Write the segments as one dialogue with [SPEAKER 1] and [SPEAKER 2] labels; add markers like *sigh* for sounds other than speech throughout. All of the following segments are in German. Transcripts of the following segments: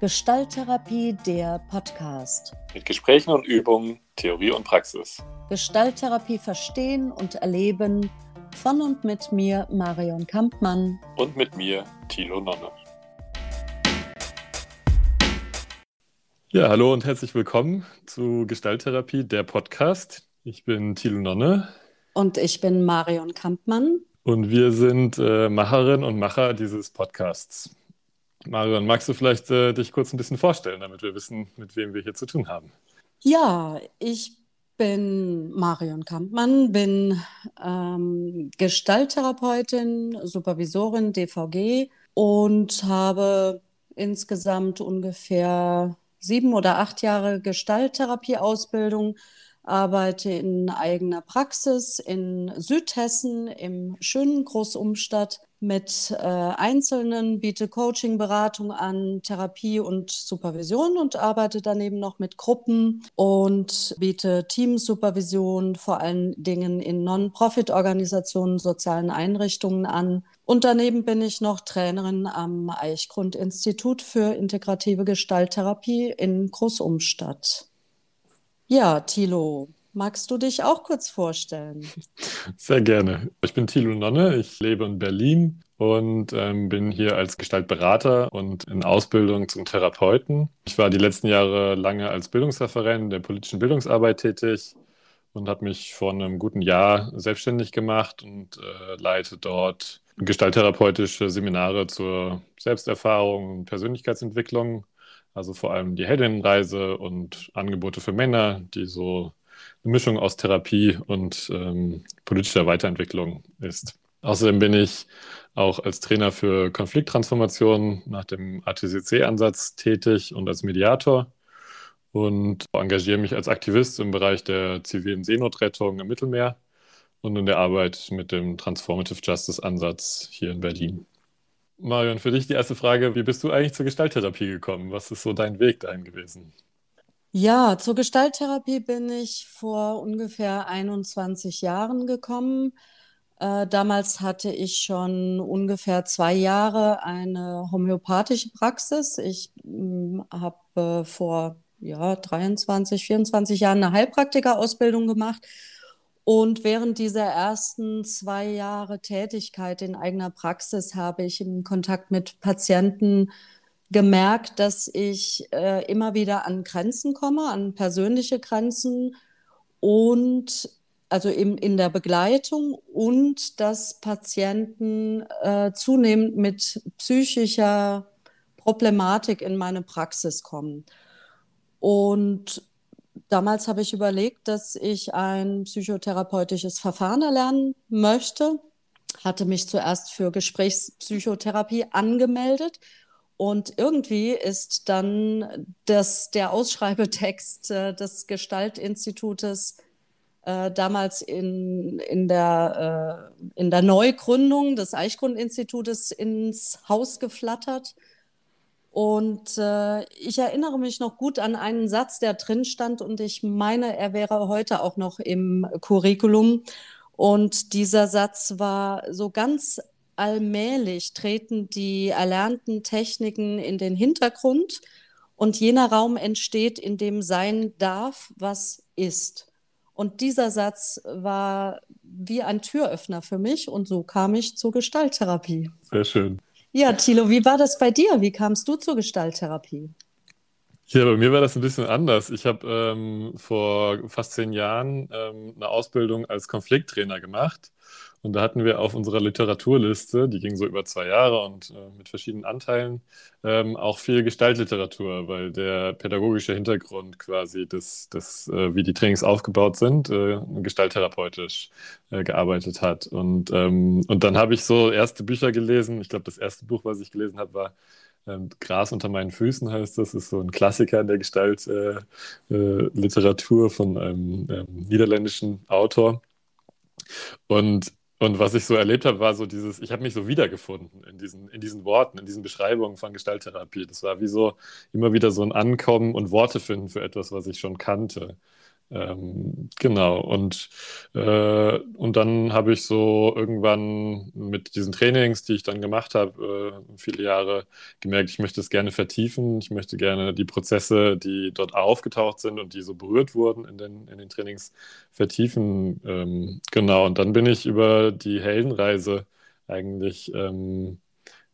[SPEAKER 1] Gestalttherapie, der Podcast.
[SPEAKER 2] Mit Gesprächen und Übungen, Theorie und Praxis.
[SPEAKER 1] Gestalttherapie verstehen und erleben von und mit mir, Marion Kampmann.
[SPEAKER 2] Und mit mir, Thilo Nonne. Ja, hallo und herzlich willkommen zu Gestalttherapie, der Podcast. Ich bin Thilo Nonne.
[SPEAKER 1] Und ich bin Marion Kampmann.
[SPEAKER 2] Und wir sind äh, Macherin und Macher dieses Podcasts. Marion, magst du vielleicht äh, dich kurz ein bisschen vorstellen, damit wir wissen, mit wem wir hier zu tun haben?
[SPEAKER 1] Ja, ich bin Marion Kampmann, bin ähm, Gestalttherapeutin, Supervisorin DVG und habe insgesamt ungefähr sieben oder acht Jahre Gestalttherapieausbildung arbeite in eigener Praxis in Südhessen im schönen Großumstadt mit äh, Einzelnen, biete Coaching, Beratung an, Therapie und Supervision und arbeite daneben noch mit Gruppen und biete Teamsupervision vor allen Dingen in Non-Profit-Organisationen, sozialen Einrichtungen an. Und daneben bin ich noch Trainerin am Eichgrund-Institut für integrative Gestalttherapie in Großumstadt. Ja, Thilo, magst du dich auch kurz vorstellen? *laughs*
[SPEAKER 2] Sehr gerne. Ich bin Thilo Nonne, ich lebe in Berlin und ähm, bin hier als Gestaltberater und in Ausbildung zum Therapeuten. Ich war die letzten Jahre lange als Bildungsreferent der politischen Bildungsarbeit tätig und habe mich vor einem guten Jahr selbstständig gemacht und äh, leite dort gestalttherapeutische Seminare zur Selbsterfahrung und Persönlichkeitsentwicklung also vor allem die Heldinnenreise und Angebote für Männer, die so eine Mischung aus Therapie und ähm, politischer Weiterentwicklung ist. Außerdem bin ich auch als Trainer für Konflikttransformation nach dem ATCC-Ansatz tätig und als Mediator und engagiere mich als Aktivist im Bereich der zivilen Seenotrettung im Mittelmeer und in der Arbeit mit dem Transformative Justice Ansatz hier in Berlin. Marion, für dich die erste Frage, wie bist du eigentlich zur Gestalttherapie gekommen? Was ist so dein Weg dahin gewesen?
[SPEAKER 1] Ja, zur Gestalttherapie bin ich vor ungefähr 21 Jahren gekommen. Äh, damals hatte ich schon ungefähr zwei Jahre eine homöopathische Praxis. Ich hm, habe äh, vor ja, 23, 24 Jahren eine Heilpraktikerausbildung gemacht und während dieser ersten zwei Jahre Tätigkeit in eigener Praxis habe ich im Kontakt mit Patienten gemerkt, dass ich äh, immer wieder an Grenzen komme, an persönliche Grenzen und also in, in der Begleitung und dass Patienten äh, zunehmend mit psychischer Problematik in meine Praxis kommen. Und Damals habe ich überlegt, dass ich ein psychotherapeutisches Verfahren erlernen möchte, hatte mich zuerst für Gesprächspsychotherapie angemeldet und irgendwie ist dann das, der Ausschreibetext äh, des Gestaltinstitutes äh, damals in, in, der, äh, in der Neugründung des Eichgrundinstitutes ins Haus geflattert. Und äh, ich erinnere mich noch gut an einen Satz, der drin stand und ich meine, er wäre heute auch noch im Curriculum. Und dieser Satz war so ganz allmählich treten die erlernten Techniken in den Hintergrund und jener Raum entsteht, in dem sein darf, was ist. Und dieser Satz war wie ein Türöffner für mich und so kam ich zur Gestalttherapie.
[SPEAKER 2] Sehr schön.
[SPEAKER 1] Ja, Thilo, wie war das bei dir? Wie kamst du zur Gestalttherapie?
[SPEAKER 2] Ja, bei mir war das ein bisschen anders. Ich habe ähm, vor fast zehn Jahren ähm, eine Ausbildung als Konflikttrainer gemacht. Und da hatten wir auf unserer Literaturliste, die ging so über zwei Jahre und äh, mit verschiedenen Anteilen, ähm, auch viel Gestaltliteratur, weil der pädagogische Hintergrund quasi, des, des, äh, wie die Trainings aufgebaut sind, äh, gestalttherapeutisch äh, gearbeitet hat. Und, ähm, und dann habe ich so erste Bücher gelesen. Ich glaube, das erste Buch, was ich gelesen habe, war ähm, Gras unter meinen Füßen heißt das, ist so ein Klassiker der Gestaltliteratur äh, äh, von einem ähm, niederländischen Autor. Und und was ich so erlebt habe, war so dieses, ich habe mich so wiedergefunden in diesen, in diesen Worten, in diesen Beschreibungen von Gestalttherapie. Das war wie so immer wieder so ein Ankommen und Worte finden für etwas, was ich schon kannte. Ähm, genau, und, äh, und dann habe ich so irgendwann mit diesen Trainings, die ich dann gemacht habe, äh, viele Jahre gemerkt, ich möchte es gerne vertiefen. Ich möchte gerne die Prozesse, die dort aufgetaucht sind und die so berührt wurden in den, in den Trainings, vertiefen. Ähm, genau, und dann bin ich über die Heldenreise eigentlich ähm,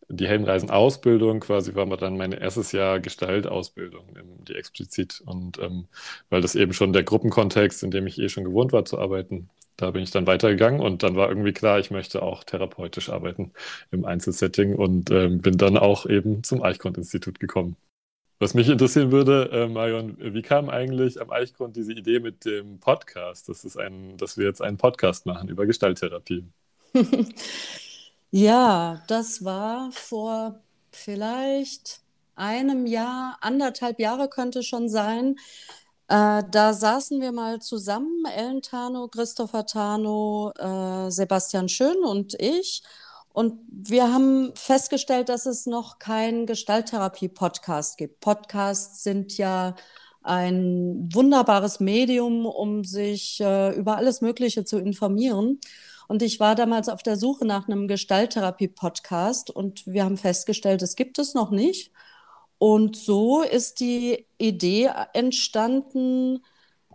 [SPEAKER 2] die Heldenreisen-Ausbildung quasi war dann mein erstes Jahr Gestaltausbildung, die explizit. Und ähm, weil das eben schon der Gruppenkontext, in dem ich eh schon gewohnt war zu arbeiten, da bin ich dann weitergegangen und dann war irgendwie klar, ich möchte auch therapeutisch arbeiten im Einzelsetting und ähm, bin dann auch eben zum Eichgrund-Institut gekommen. Was mich interessieren würde, äh, Marion, wie kam eigentlich am Eichgrund diese Idee mit dem Podcast? Das ist ein, dass wir jetzt einen Podcast machen über Gestalttherapie. *laughs*
[SPEAKER 1] Ja, das war vor vielleicht einem Jahr, anderthalb Jahre könnte schon sein. Äh, da saßen wir mal zusammen, Ellen Tano, Christopher Tano, äh, Sebastian Schön und ich. Und wir haben festgestellt, dass es noch keinen Gestalttherapie-Podcast gibt. Podcasts sind ja ein wunderbares Medium, um sich äh, über alles Mögliche zu informieren. Und ich war damals auf der Suche nach einem Gestalttherapie-Podcast und wir haben festgestellt, es gibt es noch nicht. Und so ist die Idee entstanden,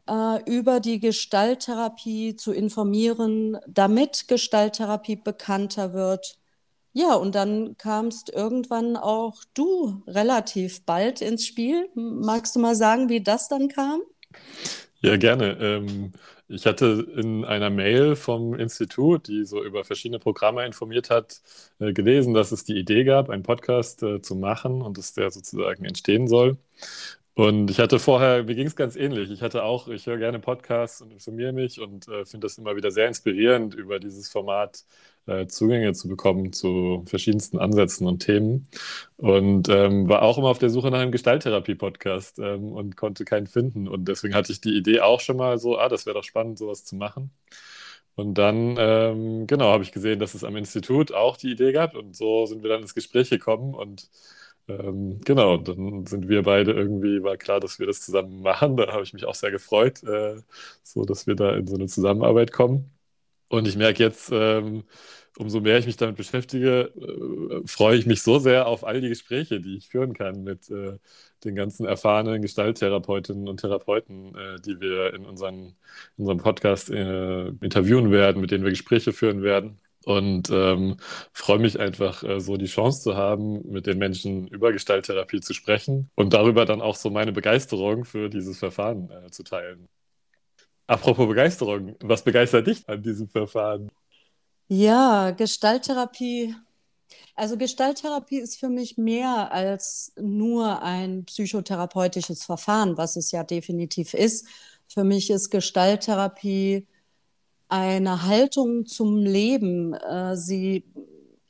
[SPEAKER 1] äh, über die Gestalttherapie zu informieren, damit Gestalttherapie bekannter wird. Ja, und dann kamst irgendwann auch du relativ bald ins Spiel. Magst du mal sagen, wie das dann kam?
[SPEAKER 2] Ja, gerne. Ähm, ich hatte in einer Mail vom Institut, die so über verschiedene Programme informiert hat, äh, gelesen, dass es die Idee gab, einen Podcast äh, zu machen und dass der sozusagen entstehen soll. Und ich hatte vorher, mir ging es ganz ähnlich. Ich hatte auch, ich höre gerne Podcasts und informiere mich und äh, finde das immer wieder sehr inspirierend, über dieses Format äh, Zugänge zu bekommen zu verschiedensten Ansätzen und Themen. Und ähm, war auch immer auf der Suche nach einem Gestalttherapie-Podcast ähm, und konnte keinen finden. Und deswegen hatte ich die Idee auch schon mal so, ah, das wäre doch spannend, sowas zu machen. Und dann, ähm, genau, habe ich gesehen, dass es am Institut auch die Idee gab. Und so sind wir dann ins Gespräch gekommen und ähm, genau, dann sind wir beide irgendwie, war klar, dass wir das zusammen machen. Da habe ich mich auch sehr gefreut, äh, so dass wir da in so eine Zusammenarbeit kommen. Und ich merke jetzt, ähm, umso mehr ich mich damit beschäftige, äh, freue ich mich so sehr auf all die Gespräche, die ich führen kann mit äh, den ganzen erfahrenen Gestalttherapeutinnen und Therapeuten, äh, die wir in, unseren, in unserem Podcast interviewen werden, mit denen wir Gespräche führen werden. Und ähm, freue mich einfach, so die Chance zu haben, mit den Menschen über Gestalttherapie zu sprechen und darüber dann auch so meine Begeisterung für dieses Verfahren zu teilen. Apropos Begeisterung, was begeistert dich an diesem Verfahren?
[SPEAKER 1] Ja, Gestalttherapie. Also Gestalttherapie ist für mich mehr als nur ein psychotherapeutisches Verfahren, was es ja definitiv ist. Für mich ist Gestalttherapie eine Haltung zum Leben. Äh, sie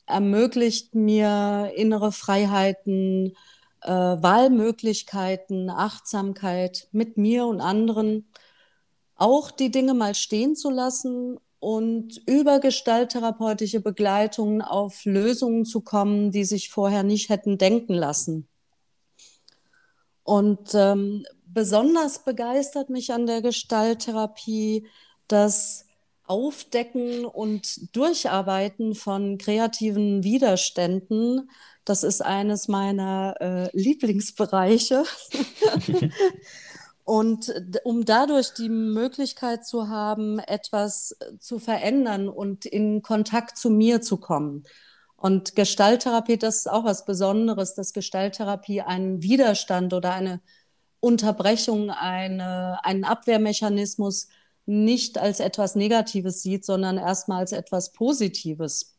[SPEAKER 1] ermöglicht mir innere Freiheiten, äh, Wahlmöglichkeiten, Achtsamkeit mit mir und anderen, auch die Dinge mal stehen zu lassen und über gestalttherapeutische Begleitungen auf Lösungen zu kommen, die sich vorher nicht hätten denken lassen. Und ähm, besonders begeistert mich an der Gestalttherapie, dass Aufdecken und Durcharbeiten von kreativen Widerständen. Das ist eines meiner äh, Lieblingsbereiche. *laughs* und um dadurch die Möglichkeit zu haben, etwas zu verändern und in Kontakt zu mir zu kommen. Und Gestalttherapie, das ist auch was Besonderes, dass Gestalttherapie einen Widerstand oder eine Unterbrechung, eine, einen Abwehrmechanismus nicht als etwas Negatives sieht, sondern erstmal als etwas Positives.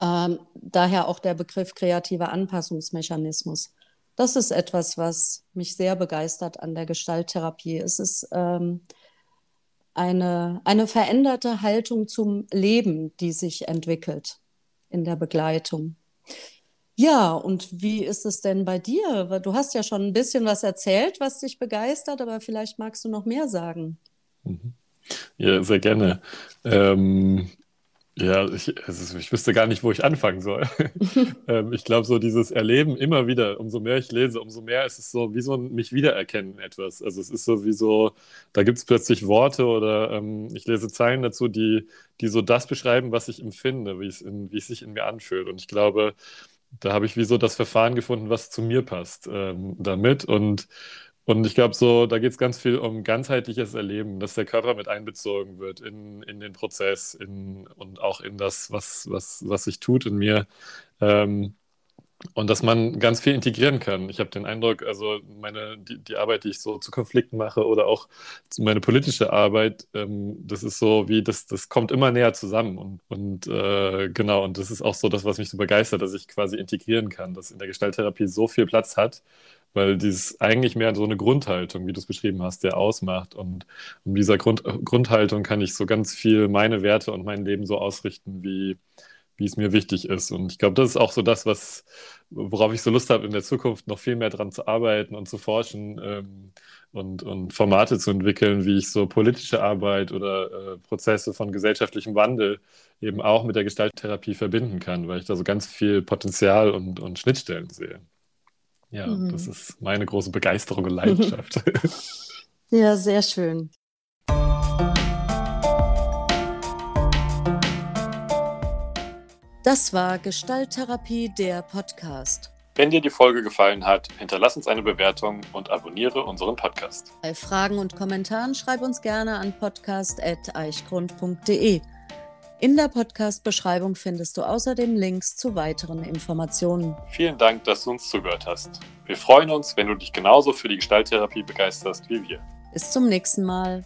[SPEAKER 1] Ähm, daher auch der Begriff kreativer Anpassungsmechanismus. Das ist etwas, was mich sehr begeistert an der Gestalttherapie. Es ist ähm, eine, eine veränderte Haltung zum Leben, die sich entwickelt in der Begleitung. Ja, und wie ist es denn bei dir? Du hast ja schon ein bisschen was erzählt, was dich begeistert, aber vielleicht magst du noch mehr sagen.
[SPEAKER 2] Mhm. Ja, sehr gerne. Ähm, Ja, ich, also ich wüsste gar nicht, wo ich anfangen soll. *laughs* ähm, ich glaube, so dieses Erleben immer wieder, umso mehr ich lese, umso mehr ist es so wie so ein mich wiedererkennen etwas. Also es ist so wie so, da gibt es plötzlich Worte oder ähm, ich lese Zeilen dazu, die, die so das beschreiben, was ich empfinde, wie es, in, wie es sich in mir anfühlt. Und ich glaube, da habe ich wie so das Verfahren gefunden, was zu mir passt ähm, damit. Und und ich glaube, so, da geht es ganz viel um ganzheitliches Erleben, dass der Körper mit einbezogen wird in, in den Prozess in, und auch in das, was, was, was sich tut in mir. Ähm, und dass man ganz viel integrieren kann. Ich habe den Eindruck, also meine, die, die Arbeit, die ich so zu Konflikten mache oder auch meine politische Arbeit, ähm, das ist so wie, das, das kommt immer näher zusammen. Und, und äh, genau, und das ist auch so das, was mich so begeistert, dass ich quasi integrieren kann, dass in der Gestalttherapie so viel Platz hat, weil dieses eigentlich mehr so eine Grundhaltung, wie du es beschrieben hast, der ausmacht. Und um dieser Grund, Grundhaltung kann ich so ganz viel meine Werte und mein Leben so ausrichten, wie, wie es mir wichtig ist. Und ich glaube, das ist auch so das, was, worauf ich so Lust habe, in der Zukunft noch viel mehr dran zu arbeiten und zu forschen ähm, und, und Formate zu entwickeln, wie ich so politische Arbeit oder äh, Prozesse von gesellschaftlichem Wandel eben auch mit der Gestalttherapie verbinden kann, weil ich da so ganz viel Potenzial und, und Schnittstellen sehe. Ja, mhm. das ist meine große Begeisterung und Leidenschaft. *laughs*
[SPEAKER 1] ja, sehr schön. Das war Gestalttherapie, der Podcast.
[SPEAKER 2] Wenn dir die Folge gefallen hat, hinterlass uns eine Bewertung und abonniere unseren Podcast.
[SPEAKER 1] Bei Fragen und Kommentaren schreib uns gerne an podcast.eichgrund.de. In der Podcast-Beschreibung findest du außerdem Links zu weiteren Informationen.
[SPEAKER 2] Vielen Dank, dass du uns zugehört hast. Wir freuen uns, wenn du dich genauso für die Gestalttherapie begeisterst wie wir.
[SPEAKER 1] Bis zum nächsten Mal.